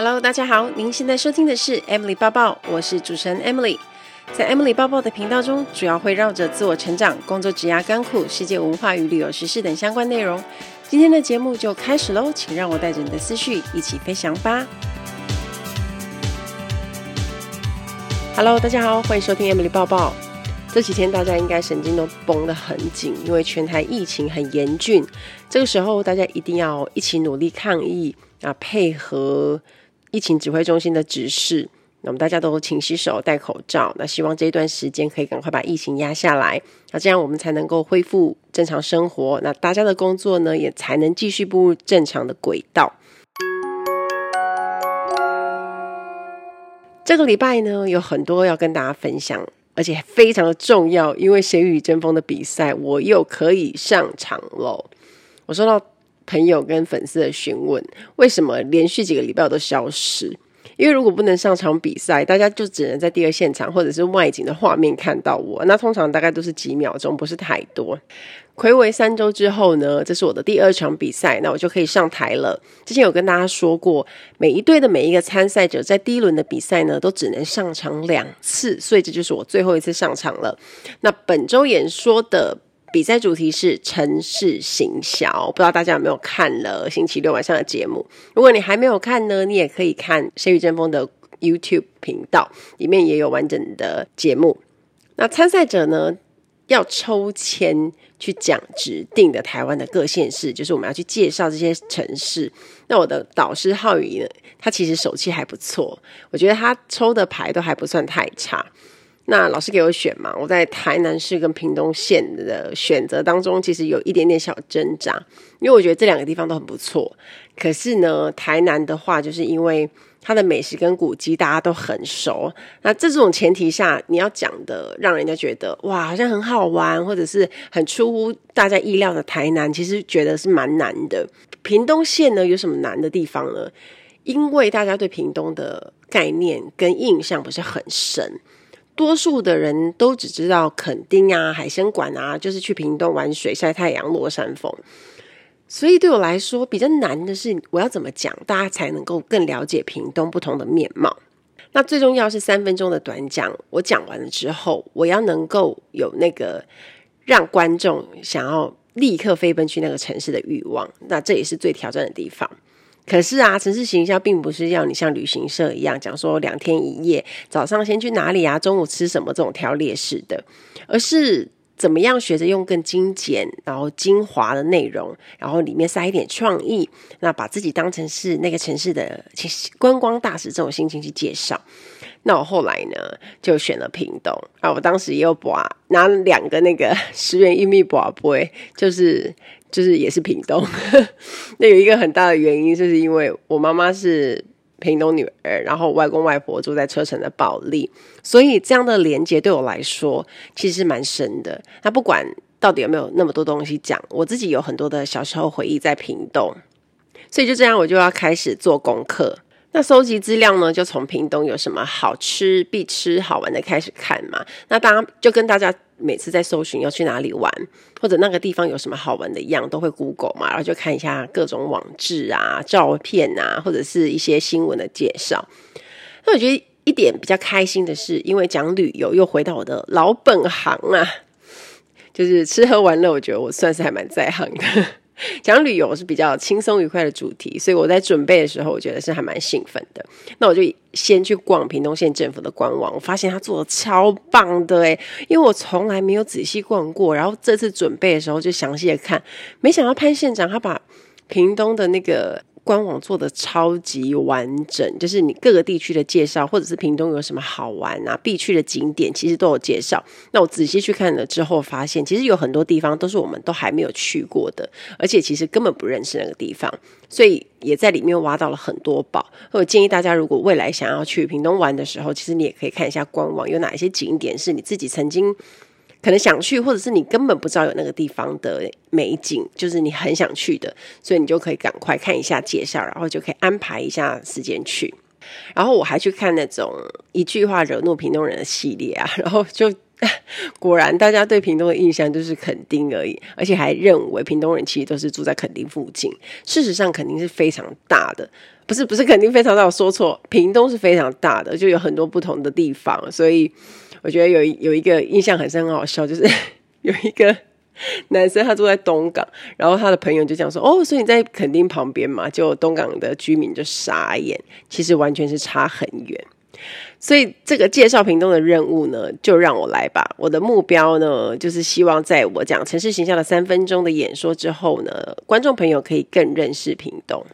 Hello，大家好，您现在收听的是 Emily 抱抱，我是主持人 Emily。在 Emily 抱抱的频道中，主要会绕着自我成长、工作、职涯、甘苦、世界文化与旅游时事等相关内容。今天的节目就开始喽，请让我带着你的思绪一起飞翔吧。Hello，大家好，欢迎收听 Emily 抱抱。这几天大家应该神经都绷得很紧，因为全台疫情很严峻。这个时候，大家一定要一起努力抗疫啊，配合疫情指挥中心的指示。那我们大家都勤洗手、戴口罩。那希望这一段时间可以赶快把疫情压下来，那这样我们才能够恢复正常生活。那大家的工作呢，也才能继续步入正常的轨道。这个礼拜呢，有很多要跟大家分享。而且非常的重要，因为《谁与争锋》的比赛，我又可以上场喽。我收到朋友跟粉丝的询问，为什么连续几个礼拜都消失？因为如果不能上场比赛，大家就只能在第二现场或者是外景的画面看到我。那通常大概都是几秒钟，不是太多。睽违三周之后呢，这是我的第二场比赛，那我就可以上台了。之前有跟大家说过，每一队的每一个参赛者在第一轮的比赛呢，都只能上场两次，所以这就是我最后一次上场了。那本周演说的。比赛主题是城市行销，不知道大家有没有看了星期六晚上的节目？如果你还没有看呢，你也可以看《谁与争锋》的 YouTube 频道，里面也有完整的节目。那参赛者呢，要抽签去讲指定的台湾的各县市，就是我们要去介绍这些城市。那我的导师浩宇呢，他其实手气还不错，我觉得他抽的牌都还不算太差。那老师给我选嘛，我在台南市跟屏东县的选择当中，其实有一点点小挣扎，因为我觉得这两个地方都很不错。可是呢，台南的话，就是因为它的美食跟古迹大家都很熟，那这种前提下，你要讲的让人家觉得哇，好像很好玩，或者是很出乎大家意料的台南，其实觉得是蛮难的。屏东县呢，有什么难的地方呢？因为大家对屏东的概念跟印象不是很深。多数的人都只知道垦丁啊、海参馆啊，就是去屏东玩水、晒太阳、落山风。所以对我来说，比较难的是我要怎么讲，大家才能够更了解屏东不同的面貌。那最重要是三分钟的短讲，我讲完了之后，我要能够有那个让观众想要立刻飞奔去那个城市的欲望。那这也是最挑战的地方。可是啊，城市行销并不是要你像旅行社一样讲说两天一夜，早上先去哪里啊，中午吃什么这种条列式的，而是怎么样学着用更精简然后精华的内容，然后里面塞一点创意，那把自己当成是那个城市的观光大使这种心情去介绍。那我后来呢，就选了屏东啊，我当时也有拔拿两个那个十元硬币拔杯，就是。就是也是屏东，那有一个很大的原因，就是因为我妈妈是屏东女儿，然后外公外婆住在车城的保利，所以这样的连接对我来说其实是蛮深的。那不管到底有没有那么多东西讲，我自己有很多的小时候回忆在屏东，所以就这样，我就要开始做功课。那搜集资料呢，就从屏东有什么好吃、必吃、好玩的开始看嘛。那大家就跟大家。每次在搜寻要去哪里玩，或者那个地方有什么好玩的一样，都会 Google 嘛，然后就看一下各种网志啊、照片啊，或者是一些新闻的介绍。那我觉得一点比较开心的是，因为讲旅游又回到我的老本行啊，就是吃喝玩乐，我觉得我算是还蛮在行的。讲旅游是比较轻松愉快的主题，所以我在准备的时候，我觉得是还蛮兴奋的。那我就先去逛屏东县政府的官网，我发现他做的超棒的诶，因为我从来没有仔细逛过，然后这次准备的时候就详细的看，没想到潘县长他把屏东的那个。官网做的超级完整，就是你各个地区的介绍，或者是屏东有什么好玩啊、必去的景点，其实都有介绍。那我仔细去看了之后，发现其实有很多地方都是我们都还没有去过的，而且其实根本不认识那个地方，所以也在里面挖到了很多宝。我建议大家，如果未来想要去屏东玩的时候，其实你也可以看一下官网有哪一些景点是你自己曾经。可能想去，或者是你根本不知道有那个地方的美景，就是你很想去的，所以你就可以赶快看一下介绍，然后就可以安排一下时间去。然后我还去看那种一句话惹怒屏东人的系列啊，然后就 果然，大家对屏东的印象就是垦丁而已，而且还认为屏东人其实都是住在垦丁附近。事实上，垦丁是非常大的，不是不是垦丁非常大，我说错，屏东是非常大的，就有很多不同的地方。所以我觉得有有一个印象很深，很好笑，就是 有一个男生他住在东港，然后他的朋友就讲说：“哦，所以你在垦丁旁边嘛？”就东港的居民就傻眼，其实完全是差很远。所以这个介绍屏东的任务呢，就让我来吧。我的目标呢，就是希望在我讲城市形象的三分钟的演说之后呢，观众朋友可以更认识屏东。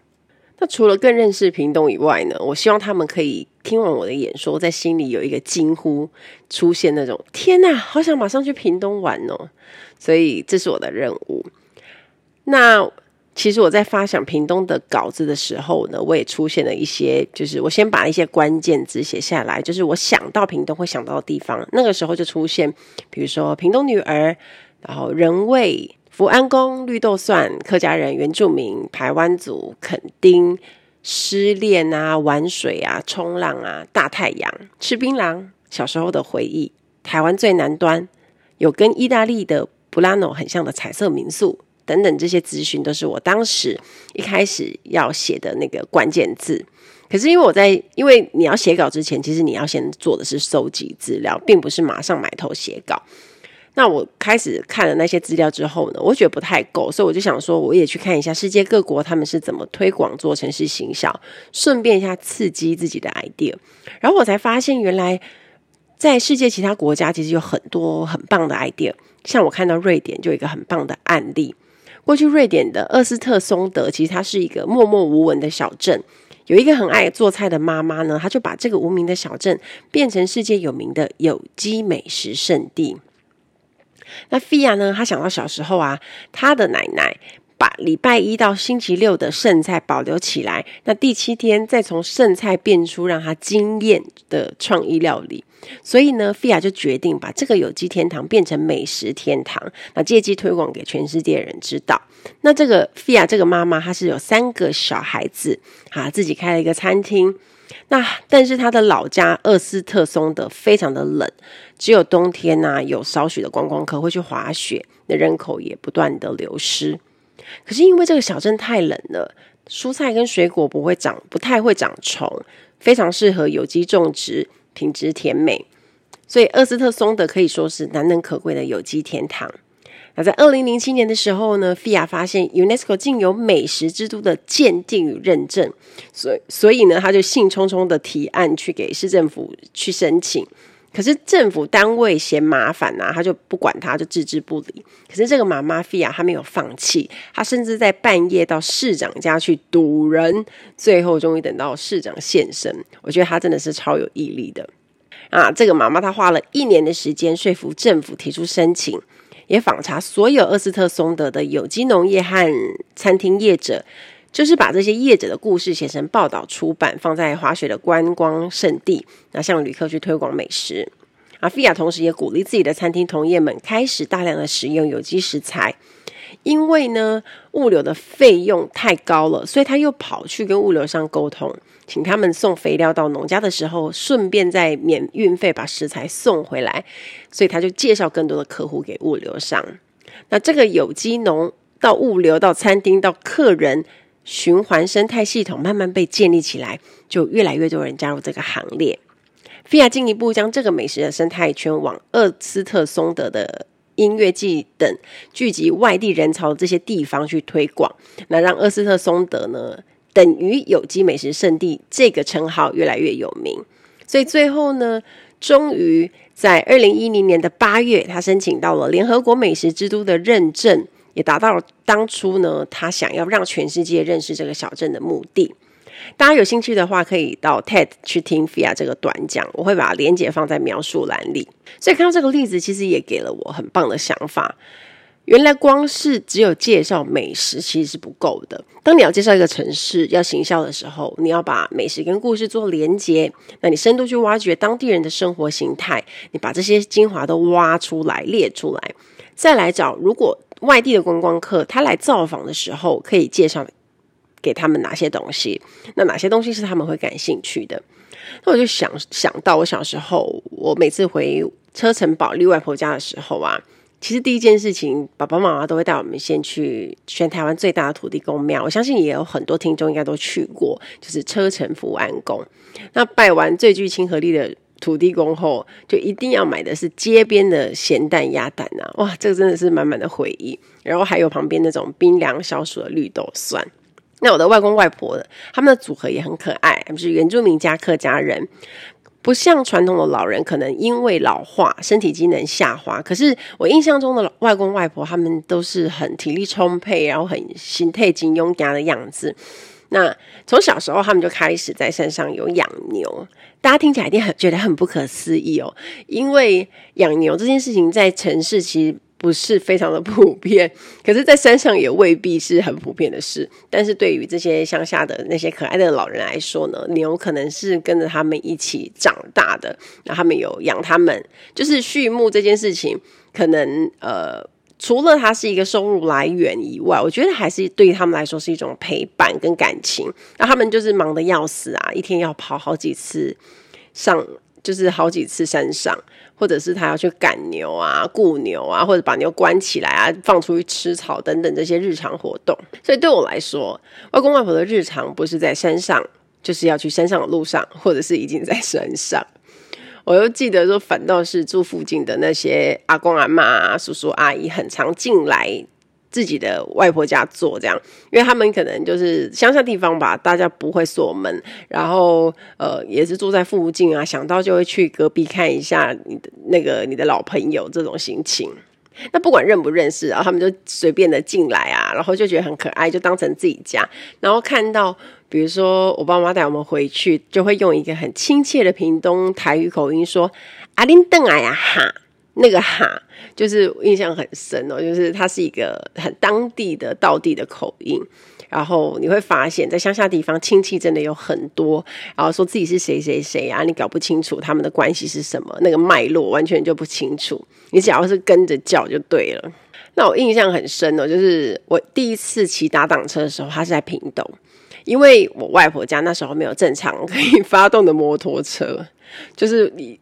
除了更认识屏东以外呢，我希望他们可以听完我的演说，在心里有一个惊呼，出现那种“天哪，好想马上去屏东玩哦”。所以这是我的任务。那。其实我在发想屏东的稿子的时候呢，我也出现了一些，就是我先把一些关键字写下来，就是我想到屏东会想到的地方。那个时候就出现，比如说屏东女儿，然后人味、福安宫、绿豆蒜、客家人、原住民、排湾族、垦丁、失恋啊、玩水啊、冲浪啊、大太阳、吃槟榔、小时候的回忆、台湾最南端有跟意大利的布拉诺很像的彩色民宿。等等，这些资讯都是我当时一开始要写的那个关键字。可是因为我在，因为你要写稿之前，其实你要先做的是收集资料，并不是马上埋头写稿。那我开始看了那些资料之后呢，我觉得不太够，所以我就想说，我也去看一下世界各国他们是怎么推广做城市行销，顺便一下刺激自己的 idea。然后我才发现，原来在世界其他国家其实有很多很棒的 idea。像我看到瑞典就有一个很棒的案例。过去瑞典的厄斯特松德，其实它是一个默默无闻的小镇。有一个很爱做菜的妈妈呢，她就把这个无名的小镇变成世界有名的有机美食圣地。那菲亚呢，她想到小时候啊，她的奶奶把礼拜一到星期六的剩菜保留起来，那第七天再从剩菜变出让她惊艳的创意料理。所以呢，菲亚就决定把这个有机天堂变成美食天堂，那借机推广给全世界人知道。那这个菲亚这个妈妈，她是有三个小孩子，啊，自己开了一个餐厅。那但是他的老家厄斯特松德非常的冷，只有冬天呐、有少许的观光客会去滑雪，那人口也不断的流失。可是因为这个小镇太冷了，蔬菜跟水果不会长，不太会长虫，非常适合有机种植。品质甜美，所以厄斯特松德可以说是难能可贵的有机天堂。那在二零零七年的时候呢，菲亚发现 UNESCO 竟有美食之都的鉴定与认证，所以所以呢，他就兴冲冲的提案去给市政府去申请。可是政府单位嫌麻烦啊，他就不管他，就置之不理。可是这个妈妈菲亚她没有放弃，她甚至在半夜到市长家去堵人，最后终于等到市长现身。我觉得她真的是超有毅力的啊！这个妈妈她花了一年的时间说服政府提出申请，也访查所有厄斯特松德的有机农业和餐厅业者。就是把这些业者的故事写成报道出版，放在滑雪的观光圣地，那向旅客去推广美食。阿菲亚同时也鼓励自己的餐厅同业们开始大量的使用有机食材，因为呢物流的费用太高了，所以他又跑去跟物流商沟通，请他们送肥料到农家的时候，顺便再免运费把食材送回来。所以他就介绍更多的客户给物流商。那这个有机农到物流到餐厅到客人。循环生态系统慢慢被建立起来，就越来越多人加入这个行列。菲亚进一步将这个美食的生态圈往厄斯特松德的音乐季等聚集外地人潮的这些地方去推广，那让厄斯特松德呢等于有机美食圣地这个称号越来越有名。所以最后呢，终于在二零一零年的八月，他申请到了联合国美食之都的认证。也达到了当初呢，他想要让全世界认识这个小镇的目的。大家有兴趣的话，可以到 TED 去听菲亚这个短讲，我会把连接放在描述栏里。所以看到这个例子，其实也给了我很棒的想法。原来光是只有介绍美食其实是不够的。当你要介绍一个城市要行销的时候，你要把美食跟故事做连接，那你深度去挖掘当地人的生活形态，你把这些精华都挖出来列出来，再来找如果。外地的观光客，他来造访的时候，可以介绍给他们哪些东西？那哪些东西是他们会感兴趣的？那我就想想到我小时候，我每次回车城保利外婆家的时候啊，其实第一件事情，爸爸妈妈都会带我们先去全台湾最大的土地公庙。我相信也有很多听众应该都去过，就是车城福安宫。那拜完最具亲和力的土地公后，就一定要买的是街边的咸蛋鸭蛋啊！哇，这个真的是满满的回忆。然后还有旁边那种冰凉消暑的绿豆蒜。那我的外公外婆的他们的组合也很可爱，他们是原住民加客家人。不像传统的老人，可能因为老化，身体机能下滑。可是我印象中的外公外婆，他们都是很体力充沛，然后很心态金庸家的样子。那从小时候，他们就开始在山上有养牛。大家听起来一定很觉得很不可思议哦，因为养牛这件事情在城市其实。不是非常的普遍，可是，在山上也未必是很普遍的事。但是对于这些乡下的那些可爱的老人来说呢，牛可能是跟着他们一起长大的，那他们有养他们，就是畜牧这件事情，可能呃，除了它是一个收入来源以外，我觉得还是对他们来说是一种陪伴跟感情。那他们就是忙得要死啊，一天要跑好几次上，就是好几次山上。或者是他要去赶牛啊、雇牛啊，或者把牛关起来啊，放出去吃草等等这些日常活动。所以对我来说，外公外婆的日常不是在山上，就是要去山上的路上，或者是已经在山上。我又记得说，反倒是住附近的那些阿公阿嬷、叔叔阿姨，很常进来。自己的外婆家做这样，因为他们可能就是乡下地方吧，大家不会锁门，然后呃也是住在附近啊，想到就会去隔壁看一下你的那个你的老朋友这种心情。那不管认不认识啊，他们就随便的进来啊，然后就觉得很可爱，就当成自己家。然后看到比如说我爸妈带我们回去，就会用一个很亲切的屏东台语口音说：“阿林邓哎呀哈。”那个哈，就是印象很深哦，就是它是一个很当地的道地的口音，然后你会发现在乡下地方亲戚真的有很多，然后说自己是谁谁谁啊，你搞不清楚他们的关系是什么，那个脉络完全就不清楚，你只要是跟着叫就对了。那我印象很深哦，就是我第一次骑打挡车的时候，他是在屏东，因为我外婆家那时候没有正常可以发动的摩托车，就是你。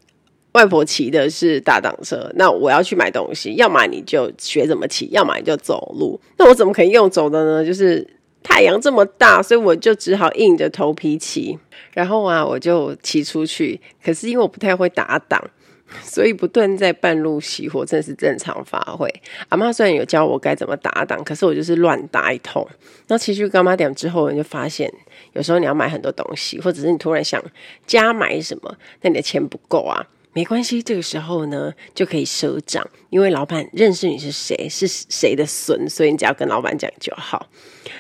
外婆骑的是大挡车，那我要去买东西，要么你就学怎么骑，要么你就走路。那我怎么可以用走的呢？就是太阳这么大，所以我就只好硬着头皮骑。然后啊，我就骑出去。可是因为我不太会打挡，所以不断在半路熄火，真的是正常发挥。阿妈虽然有教我该怎么打挡，可是我就是乱打一通。那骑去柑仔店之后，你就发现有时候你要买很多东西，或者是你突然想加买什么，那你的钱不够啊。没关系，这个时候呢就可以赊账，因为老板认识你是谁，是谁的孙，所以你只要跟老板讲就好。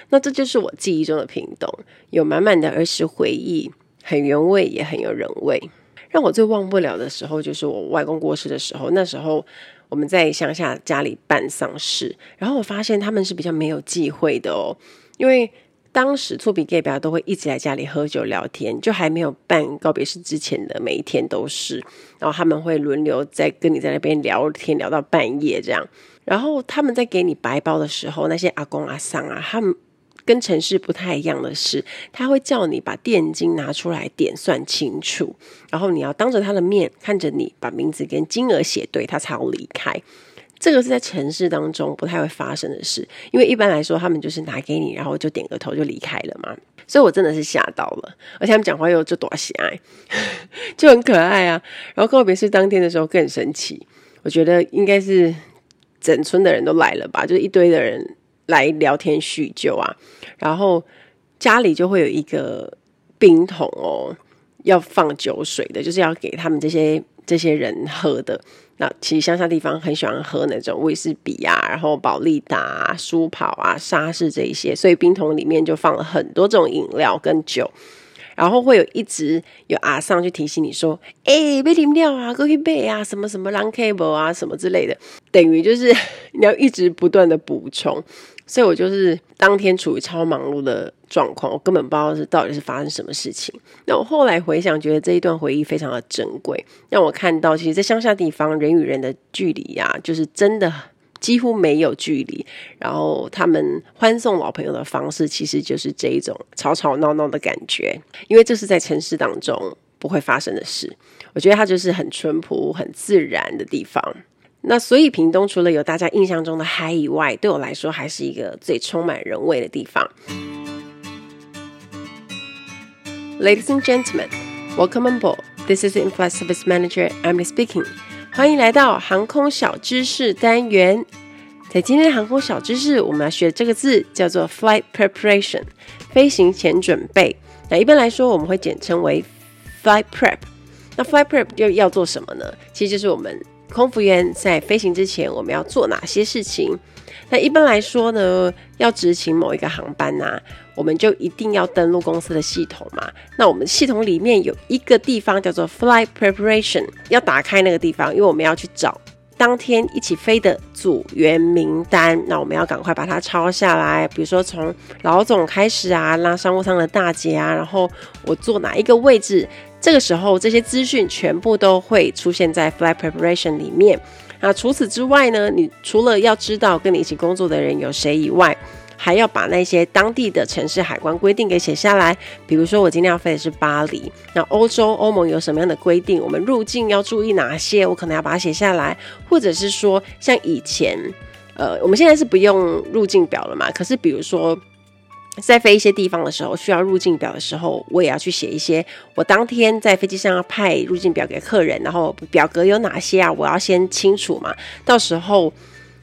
那这就是我记忆中的屏东，有满满的儿时回忆，很原味也很有人味。让我最忘不了的时候，就是我外公过世的时候。那时候我们在乡下家里办丧事，然后我发现他们是比较没有忌讳的哦，因为。当时厝边隔壁都会一直在家里喝酒聊天，就还没有办告别式之前的每一天都是，然后他们会轮流在跟你在那边聊天聊到半夜这样，然后他们在给你白包的时候，那些阿公阿桑啊，他们跟城市不太一样的是，他会叫你把奠金拿出来点算清楚，然后你要当着他的面看着你把名字跟金额写对，他才要离开。这个是在城市当中不太会发生的事，因为一般来说他们就是拿给你，然后就点个头就离开了嘛。所以我真的是吓到了，而且他们讲话又就多喜爱，就很可爱啊。然后告别式当天的时候更神奇，我觉得应该是整村的人都来了吧，就是一堆的人来聊天叙旧啊。然后家里就会有一个冰桶哦，要放酒水的，就是要给他们这些这些人喝的。那其实乡下地方很喜欢喝那种威士比啊，然后保利达啊、舒跑啊、沙士这一些，所以冰桶里面就放了很多这种饮料跟酒，然后会有一直有阿桑去提醒你说：“哎、欸，别饮料啊，过去买啊，什么什么 long cable 啊，什么之类的。”等于就是 你要一直不断的补充。所以我就是当天处于超忙碌的状况，我根本不知道是到底是发生什么事情。那我后来回想，觉得这一段回忆非常的珍贵，让我看到，其实，在乡下地方，人与人的距离呀、啊，就是真的几乎没有距离。然后他们欢送老朋友的方式，其实就是这一种吵吵闹闹的感觉，因为这是在城市当中不会发生的事。我觉得它就是很淳朴、很自然的地方。那所以屏东除了有大家印象中的海以外，对我来说还是一个最充满人味的地方。Ladies and gentlemen, welcome on board. This is the In-flight Service Manager Emily speaking. 欢迎来到航空小知识单元。在今天的航空小知识，我们要学这个字叫做 flight preparation，飞行前准备。那一般来说，我们会简称为 flight prep。那 flight prep 又要做什么呢？其实就是我们空服员在飞行之前，我们要做哪些事情？那一般来说呢，要执行某一个航班呐、我们就一定要登录公司的系统嘛。那我们系统里面有一个地方叫做 Flight Preparation，要打开那个地方，因为我们要去找当天一起飞的组员名单。那我们要赶快把它抄下来，比如说从老总开始啊，拉商务舱的大姐啊，然后我坐哪一个位置，这个时候这些资讯全部都会出现在 Flight Preparation 里面。那除此之外呢，你除了要知道跟你一起工作的人有谁以外，还要把那些当地的城市海关规定给写下来。比如说，我今天要飞的是巴黎，那欧洲欧盟有什么样的规定？我们入境要注意哪些？我可能要把它写下来，或者是说，像以前，呃，我们现在是不用入境表了嘛？可是，比如说。在飞一些地方的时候，需要入境表的时候，我也要去写一些。我当天在飞机上要派入境表给客人，然后表格有哪些啊？我要先清楚嘛，到时候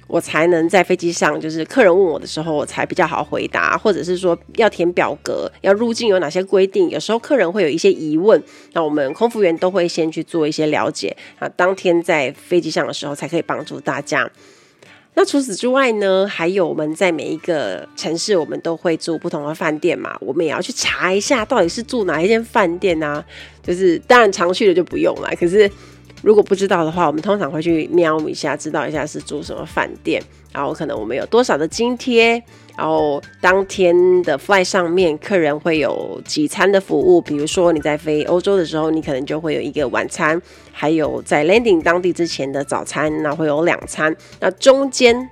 我才能在飞机上，就是客人问我的时候，我才比较好回答。或者是说要填表格，要入境有哪些规定？有时候客人会有一些疑问，那我们空服员都会先去做一些了解啊。当天在飞机上的时候，才可以帮助大家。那除此之外呢，还有我们在每一个城市，我们都会住不同的饭店嘛，我们也要去查一下到底是住哪一间饭店啊。就是当然常去的就不用了，可是。如果不知道的话，我们通常会去瞄一下，知道一下是住什么饭店，然后可能我们有多少的津贴，然后当天的 fly 上面客人会有几餐的服务，比如说你在飞欧洲的时候，你可能就会有一个晚餐，还有在 landing 当地之前的早餐，那会有两餐，那中间。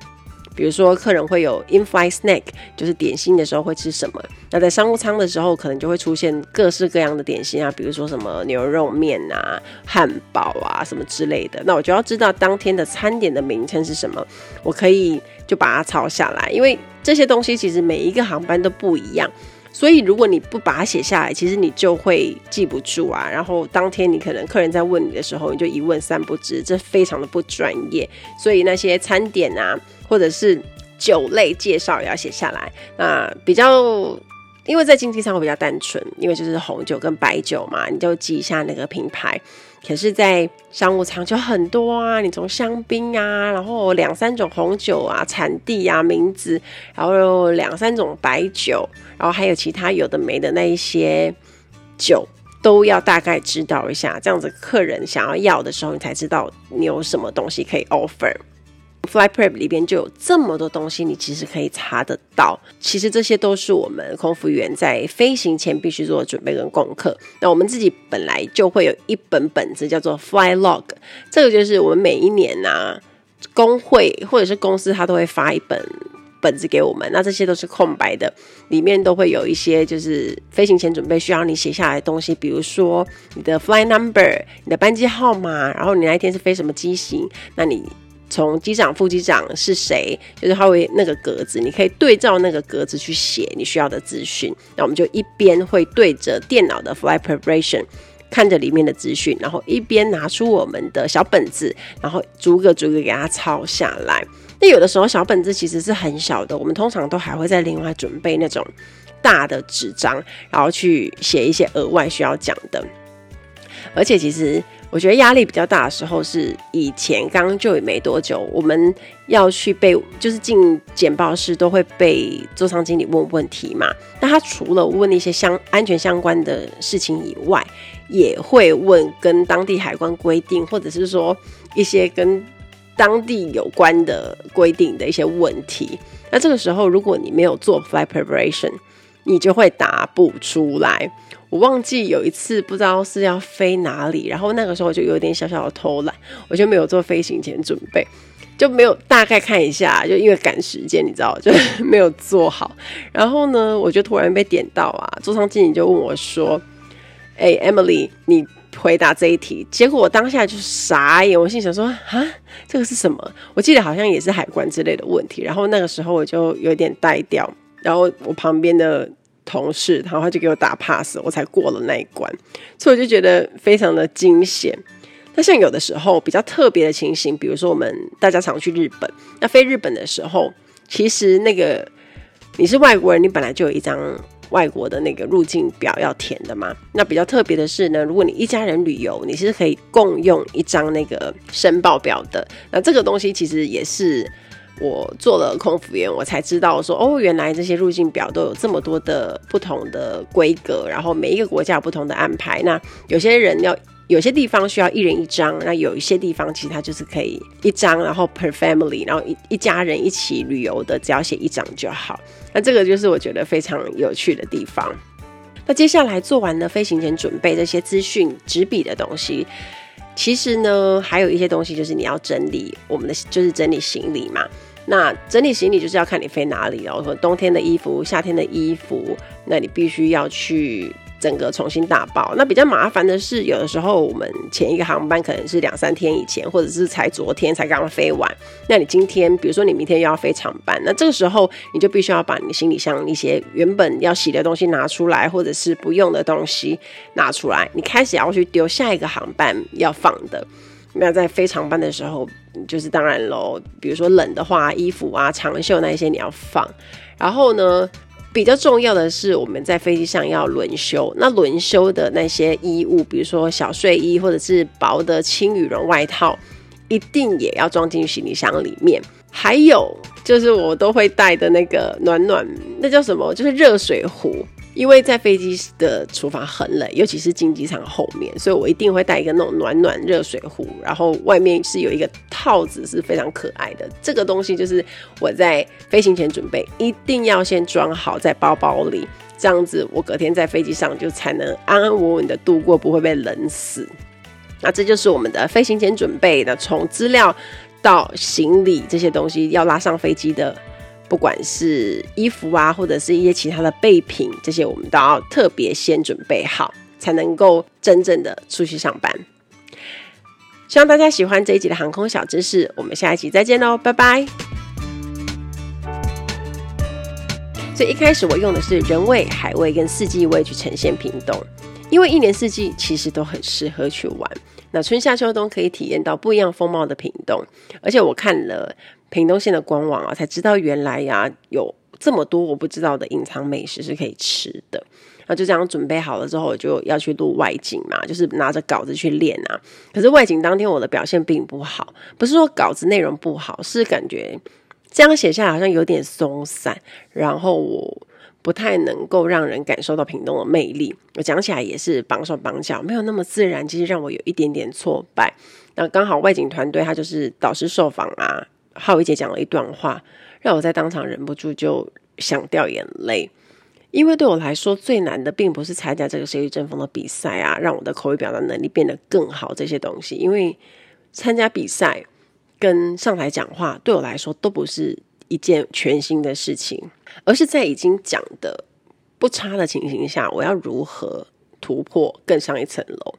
比如说，客人会有 in-flight snack，就是点心的时候会吃什么？那在商务舱的时候，可能就会出现各式各样的点心啊，比如说什么牛肉面啊、汉堡啊什么之类的。那我就要知道当天的餐点的名称是什么，我可以就把它抄下来，因为这些东西其实每一个航班都不一样。所以，如果你不把它写下来，其实你就会记不住啊。然后当天你可能客人在问你的时候，你就一问三不知，这非常的不专业。所以那些餐点啊，或者是酒类介绍也要写下来。那比较，因为在经济上会比较单纯，因为就是红酒跟白酒嘛，你就记一下那个品牌。可是，在商务舱就很多啊，你从香槟啊，然后两三种红酒啊，产地啊，名字，然后两三种白酒，然后还有其他有的没的那一些酒，都要大概知道一下，这样子客人想要要的时候，你才知道你有什么东西可以 offer。Fly Prep 里边就有这么多东西，你其实可以查得到。其实这些都是我们空服员在飞行前必须做的准备跟功课。那我们自己本来就会有一本本子叫做 Fly Log，这个就是我们每一年啊，工会或者是公司他都会发一本本子给我们。那这些都是空白的，里面都会有一些就是飞行前准备需要你写下来的东西，比如说你的 Fly Number、你的班机号码，然后你那一天是飞什么机型，那你。从机长、副机长是谁，就是他会那个格子，你可以对照那个格子去写你需要的资讯。那我们就一边会对着电脑的 flight preparation 看着里面的资讯，然后一边拿出我们的小本子，然后逐个逐个给它抄下来。那有的时候小本子其实是很小的，我们通常都还会在另外准备那种大的纸张，然后去写一些额外需要讲的。而且其实。我觉得压力比较大的时候是以前刚就也没多久，我们要去被就是进简报室都会被座舱经理问问题嘛。那他除了问一些相安全相关的事情以外，也会问跟当地海关规定，或者是说一些跟当地有关的规定的一些问题。那这个时候如果你没有做 flight preparation，你就会答不出来。我忘记有一次不知道是要飞哪里，然后那个时候我就有点小小的偷懒，我就没有做飞行前准备，就没有大概看一下，就因为赶时间，你知道，就没有做好。然后呢，我就突然被点到啊，座舱经理就问我说：“哎，Emily，你回答这一题，结果我当下就傻眼，我心想说啊，这个是什么？我记得好像也是海关之类的问题。然后那个时候我就有点呆掉，然后我旁边的同事，然后他就给我打 pass，我才过了那一关。所以我就觉得非常的惊险。那像有的时候比较特别的情形，比如说我们大家常去日本，那飞日本的时候，其实那个你是外国人，你本来就有一张。外国的那个入境表要填的嘛，那比较特别的是呢，如果你一家人旅游，你是可以共用一张那个申报表的。那这个东西其实也是我做了空服员，我才知道说，哦，原来这些入境表都有这么多的不同的规格，然后每一个国家有不同的安排。那有些人要。有些地方需要一人一张，那有一些地方其实它就是可以一张，然后 per family，然后一一家人一起旅游的，只要写一张就好。那这个就是我觉得非常有趣的地方。那接下来做完了飞行前准备这些资讯纸笔的东西，其实呢还有一些东西就是你要整理我们的，就是整理行李嘛。那整理行李就是要看你飞哪里哦，说冬天的衣服、夏天的衣服，那你必须要去。整个重新打包，那比较麻烦的是，有的时候我们前一个航班可能是两三天以前，或者是才昨天才刚刚飞完。那你今天，比如说你明天又要飞长班，那这个时候你就必须要把你行李箱一些原本要洗的东西拿出来，或者是不用的东西拿出来，你开始要去丢下一个航班要放的。那在非常班的时候，就是当然喽，比如说冷的话，衣服啊、长袖那一些你要放，然后呢，比较重要的是，我们在飞机上要轮休。那轮休的那些衣物，比如说小睡衣或者是薄的轻羽绒外套，一定也要装进行李箱里面。还有就是我都会带的那个暖暖，那叫什么？就是热水壶。因为在飞机的厨房很冷，尤其是经济舱后面，所以我一定会带一个那种暖暖热水壶，然后外面是有一个套子，是非常可爱的。这个东西就是我在飞行前准备，一定要先装好在包包里，这样子我隔天在飞机上就才能安安稳稳的度过，不会被冷死。那这就是我们的飞行前准备的，从资料到行李这些东西要拉上飞机的。不管是衣服啊，或者是一些其他的备品，这些我们都要特别先准备好，才能够真正的出去上班。希望大家喜欢这一集的航空小知识，我们下一集再见喽，拜拜。所以一开始我用的是人味、海味跟四季味去呈现屏东，因为一年四季其实都很适合去玩。那春夏秋冬可以体验到不一样风貌的屏东，而且我看了屏东县的官网啊，才知道原来呀、啊、有这么多我不知道的隐藏美食是可以吃的。那就这样准备好了之后，我就要去录外景嘛，就是拿着稿子去练啊。可是外景当天我的表现并不好，不是说稿子内容不好，是感觉这样写下来好像有点松散，然后我。不太能够让人感受到屏东的魅力，我讲起来也是绑手绑脚，没有那么自然，其实让我有一点点挫败。那刚好外景团队他就是导师受访啊，浩一姐讲了一段话，让我在当场忍不住就想掉眼泪。因为对我来说最难的并不是参加这个谁与争锋的比赛啊，让我的口语表达能力变得更好这些东西，因为参加比赛跟上台讲话对我来说都不是一件全新的事情。而是在已经讲的不差的情形下，我要如何突破更上一层楼？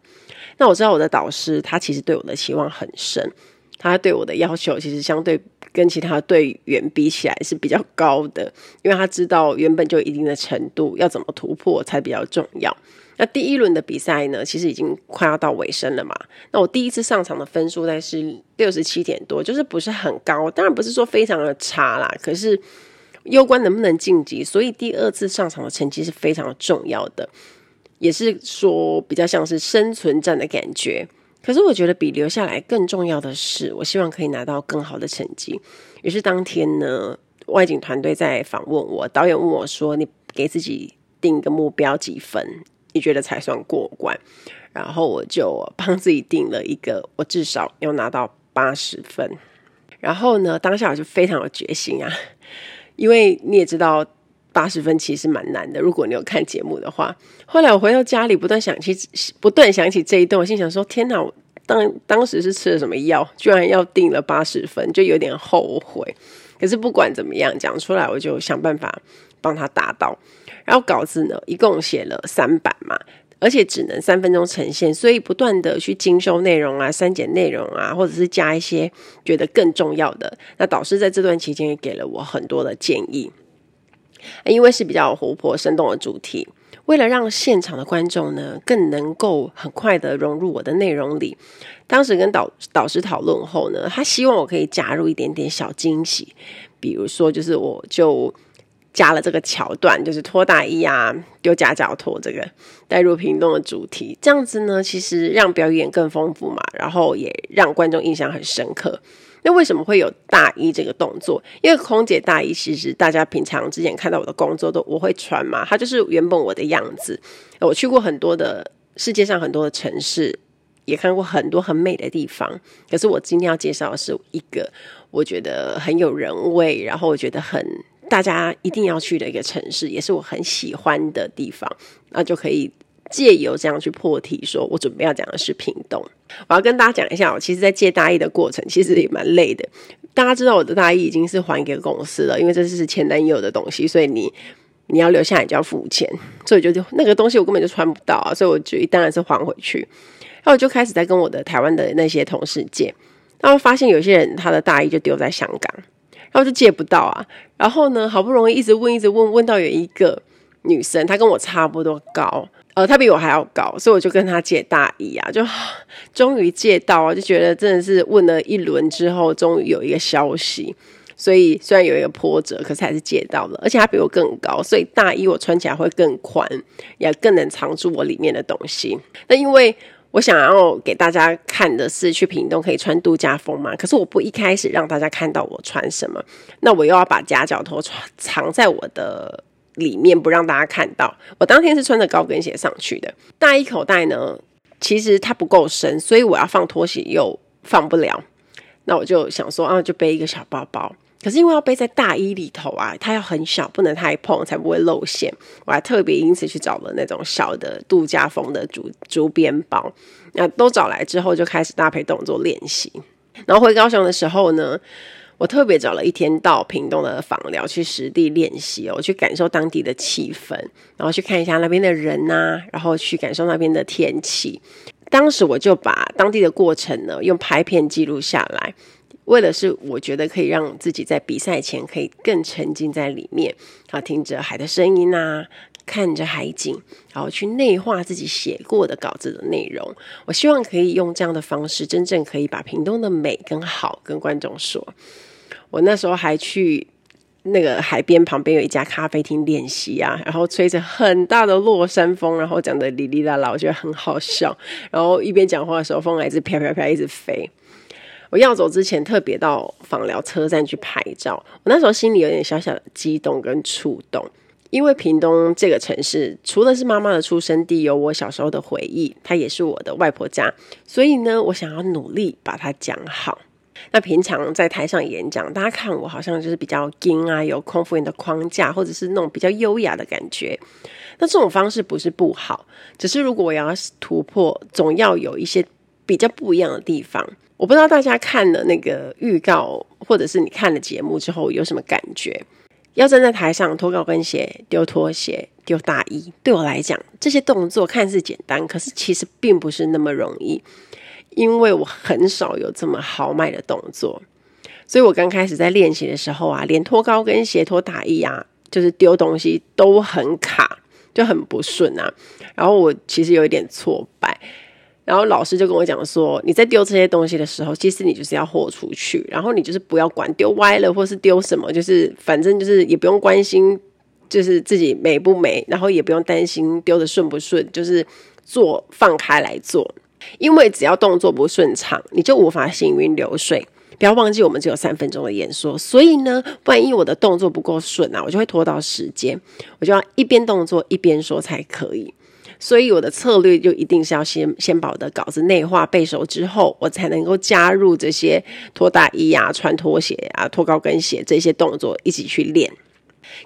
那我知道我的导师他其实对我的期望很深，他对我的要求其实相对跟其他队员比起来是比较高的，因为他知道原本就一定的程度，要怎么突破才比较重要。那第一轮的比赛呢，其实已经快要到尾声了嘛。那我第一次上场的分数大概是六十七点多，就是不是很高，当然不是说非常的差啦，可是。攸关能不能晋级，所以第二次上场的成绩是非常重要的，也是说比较像是生存战的感觉。可是我觉得比留下来更重要的是，我希望可以拿到更好的成绩。于是当天呢，外景团队在访问我，导演问我说：“你给自己定一个目标几分？你觉得才算过关？”然后我就帮自己定了一个，我至少要拿到八十分。然后呢，当下我就非常有决心啊。因为你也知道，八十分其实蛮难的。如果你有看节目的话，后来我回到家里，不断想起，不断想起这一段，我心想说：天哪！我当当时是吃了什么药，居然要定了八十分，就有点后悔。可是不管怎么样，讲出来我就想办法帮他达到。然后稿子呢，一共写了三版嘛，而且只能三分钟呈现，所以不断的去精修内容啊、删减内容啊，或者是加一些觉得更重要的。那导师在这段期间也给了我很多的建议，因为是比较活泼生动的主题，为了让现场的观众呢更能够很快的融入我的内容里，当时跟导导师讨论后呢，他希望我可以加入一点点小惊喜，比如说就是我就。加了这个桥段，就是脱大衣啊，丢夹脚拖这个带入屏东的主题，这样子呢，其实让表演更丰富嘛，然后也让观众印象很深刻。那为什么会有大衣这个动作？因为空姐大衣其实大家平常之前看到我的工作都我会穿嘛，它就是原本我的样子。我去过很多的世界上很多的城市，也看过很多很美的地方。可是我今天要介绍的是一个我觉得很有人味，然后我觉得很。大家一定要去的一个城市，也是我很喜欢的地方，那就可以借由这样去破题，说我准备要讲的是屏东。我要跟大家讲一下，我其实，在借大衣的过程，其实也蛮累的。大家知道我的大衣已经是还给公司了，因为这是前男友的东西，所以你你要留下来就要付钱，所以就就那个东西我根本就穿不到啊，所以我就当然是还回去。然后我就开始在跟我的台湾的那些同事借，然后发现有些人他的大衣就丢在香港。然后就借不到啊，然后呢，好不容易一直问，一直问，问到有一个女生，她跟我差不多高，呃，她比我还要高，所以我就跟她借大衣啊，就 终于借到啊，就觉得真的是问了一轮之后，终于有一个消息，所以虽然有一个波折，可是还是借到了，而且她比我更高，所以大衣我穿起来会更宽，也更能藏住我里面的东西。那因为。我想要给大家看的是去屏东可以穿度假风嘛？可是我不一开始让大家看到我穿什么，那我又要把夹脚拖藏在我的里面，不让大家看到。我当天是穿着高跟鞋上去的，大衣口袋呢，其实它不够深，所以我要放拖鞋又放不了。那我就想说啊，就背一个小包包。可是因为要背在大衣里头啊，它要很小，不能太碰，才不会露馅。我还特别因此去找了那种小的度假风的竹竹编包。那都找来之后，就开始搭配动作练习。然后回高雄的时候呢，我特别找了一天到屏东的枋寮去实地练习哦，去感受当地的气氛，然后去看一下那边的人呐、然后去感受那边的天气。当时我就把当地的过程呢，用拍片记录下来。为的是，我觉得可以让自己在比赛前可以更沉浸在里面，啊听着海的声音啊，看着海景，然后去内化自己写过的稿子的内容。我希望可以用这样的方式，真正可以把屏东的美跟好跟观众说。我那时候还去那个海边旁边有一家咖啡厅练习啊，然后吹着很大的落山风，然后讲的哩哩啦啦，我觉得很好笑。然后一边讲话的时候，风还是飘飘飘，一直飞。我要走之前，特别到访寮车站去拍照。我那时候心里有点小小的激动跟触动，因为屏东这个城市，除了是妈妈的出生地，有我小时候的回忆，它也是我的外婆家。所以呢，我想要努力把它讲好。那平常在台上演讲，大家看我好像就是比较硬啊，有空服员的框架，或者是那种比较优雅的感觉。那这种方式不是不好，只是如果我要突破，总要有一些比较不一样的地方。我不知道大家看了那个预告，或者是你看了节目之后有什么感觉？要站在台上脱高跟鞋、丢拖鞋、丢大衣，对我来讲，这些动作看似简单，可是其实并不是那么容易，因为我很少有这么豪迈的动作。所以我刚开始在练习的时候啊，连脱高跟鞋、脱大衣啊，就是丢东西都很卡，就很不顺啊。然后我其实有一点挫败。然后老师就跟我讲说，你在丢这些东西的时候，其实你就是要豁出去，然后你就是不要管丢歪了或是丢什么，就是反正就是也不用关心，就是自己美不美，然后也不用担心丢的顺不顺，就是做放开来做，因为只要动作不顺畅，你就无法行云流水。不要忘记我们只有三分钟的演说，所以呢，万一我的动作不够顺啊，我就会拖到时间，我就要一边动作一边说才可以。所以我的策略就一定是要先先把我的稿子内化背熟之后，我才能够加入这些脱大衣啊、穿拖鞋啊、脱高跟鞋这些动作一起去练。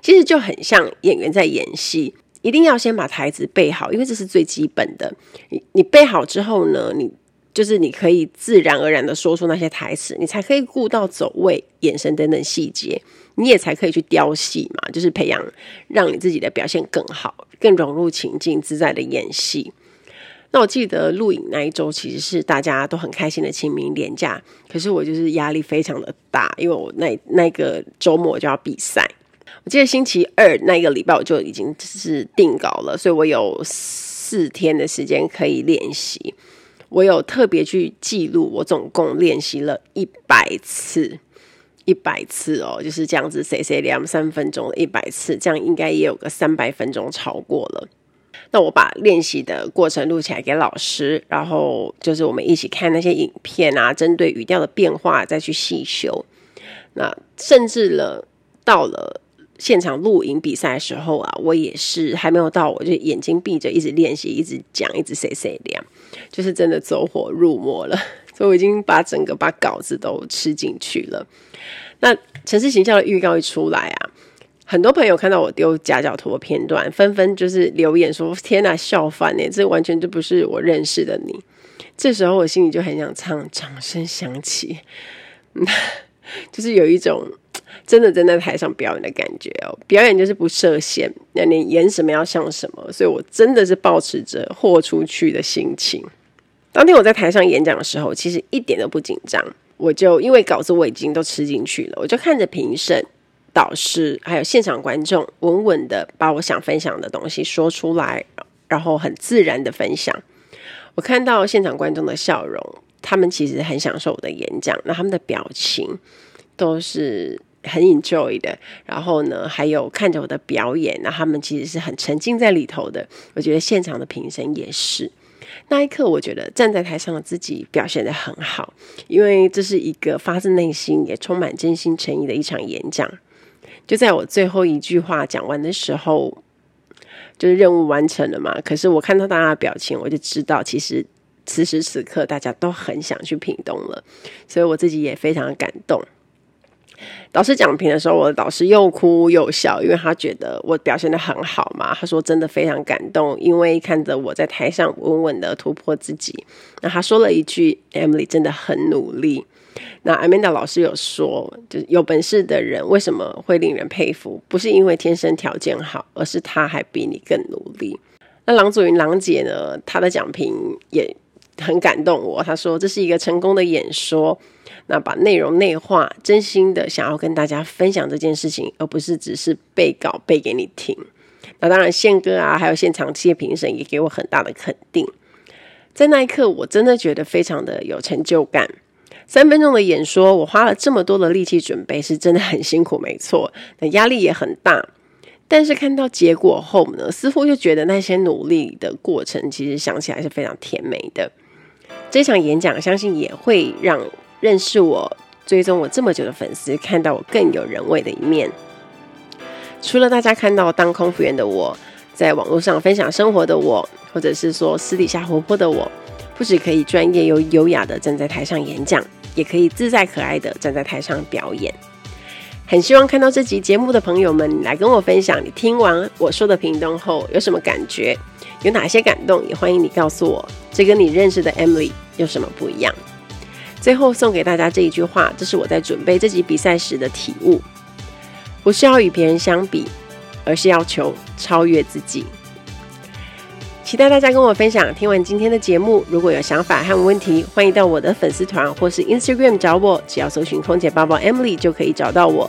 其实就很像演员在演戏，一定要先把台词背好，因为这是最基本的。你你背好之后呢，你就是你可以自然而然的说出那些台词，你才可以顾到走位、眼神等等细节，你也才可以去雕戏嘛，就是培养让你自己的表现更好。更融入情境，自在的演戏。那我记得录影那一周其实是大家都很开心的清明连假，可是我就是压力非常的大，因为我那那个周末就要比赛。我记得星期二那个礼拜我就已经是定稿了，所以我有四天的时间可以练习。我有特别去记录，我总共练习了一百次，一百次哦，就是这样子，谁谁两三分钟一百次，这样应该也有个三百分钟超过了。那我把练习的过程录起来给老师，然后就是我们一起看那些影片啊，针对语调的变化再去细修。那甚至了到了现场录影比赛的时候啊，我也是还没有到，我就眼睛闭着一直练习，一直讲，一直碎碎念，就是真的走火入魔了。所以我已经把整个把稿子都吃进去了。那城市形象的预告一出来啊。很多朋友看到我丢夹角图的片段，纷纷就是留言说：“天哪，笑翻耶！这完全就不是我认识的你。”这时候我心里就很想唱《掌声响起》，就是有一种 真的站在台上表演的感觉哦。表演就是不设限，那你演什么要像什么，所以我真的是抱持着豁出去的心情。当天我在台上演讲的时候，其实一点都不紧张，我就因为稿子我已经都吃进去了，我就看着评审。导师还有现场观众，稳稳的把我想分享的东西说出来，然后很自然的分享。我看到现场观众的笑容，他们其实很享受我的演讲，那他们的表情都是很 enjoy 的。然后呢，还有看着我的表演，那他们其实是很沉浸在里头的。我觉得现场的评审也是。那一刻，我觉得站在台上的自己表现的很好，因为这是一个发自内心也充满真心诚意的一场演讲。就在我最后一句话讲完的时候，就是任务完成了嘛。可是我看到大家的表情，我就知道，其实此时此刻大家都很想去屏东了，所以我自己也非常感动。导师讲评的时候，我的导师又哭又笑，因为他觉得我表现得很好嘛。他说真的非常感动，因为看着我在台上稳稳的突破自己。那他说了一句：“Emily 真的很努力。”那 Amanda 老师有说，就是有本事的人为什么会令人佩服？不是因为天生条件好，而是他还比你更努力。那郎祖筠郎姐呢？她的讲评也很感动我。他说这是一个成功的演说，那把内容内化，真心的想要跟大家分享这件事情，而不是只是背稿背给你听。那当然，宪哥啊，还有现场这些评审也给我很大的肯定。在那一刻，我真的觉得非常的有成就感。三分钟的演说，我花了这么多的力气准备，是真的很辛苦，没错，那压力也很大。但是看到结果后呢，似乎就觉得那些努力的过程，其实想起来是非常甜美的。这场演讲，相信也会让认识我、追踪我这么久的粉丝，看到我更有人味的一面。除了大家看到当空服员的我，在网络上分享生活的我，或者是说私底下活泼的我，不只可以专业又优雅的站在台上演讲。也可以自在可爱的站在台上表演，很希望看到这集节目的朋友们，来跟我分享你听完我说的屏东后有什么感觉，有哪些感动，也欢迎你告诉我，这跟你认识的 Emily 有什么不一样。最后送给大家这一句话，这是我在准备这集比赛时的体悟：不是要与别人相比，而是要求超越自己。期待大家跟我分享。听完今天的节目，如果有想法和问题，欢迎到我的粉丝团或是 Instagram 找我，只要搜寻“空姐包包 Emily” 就可以找到我。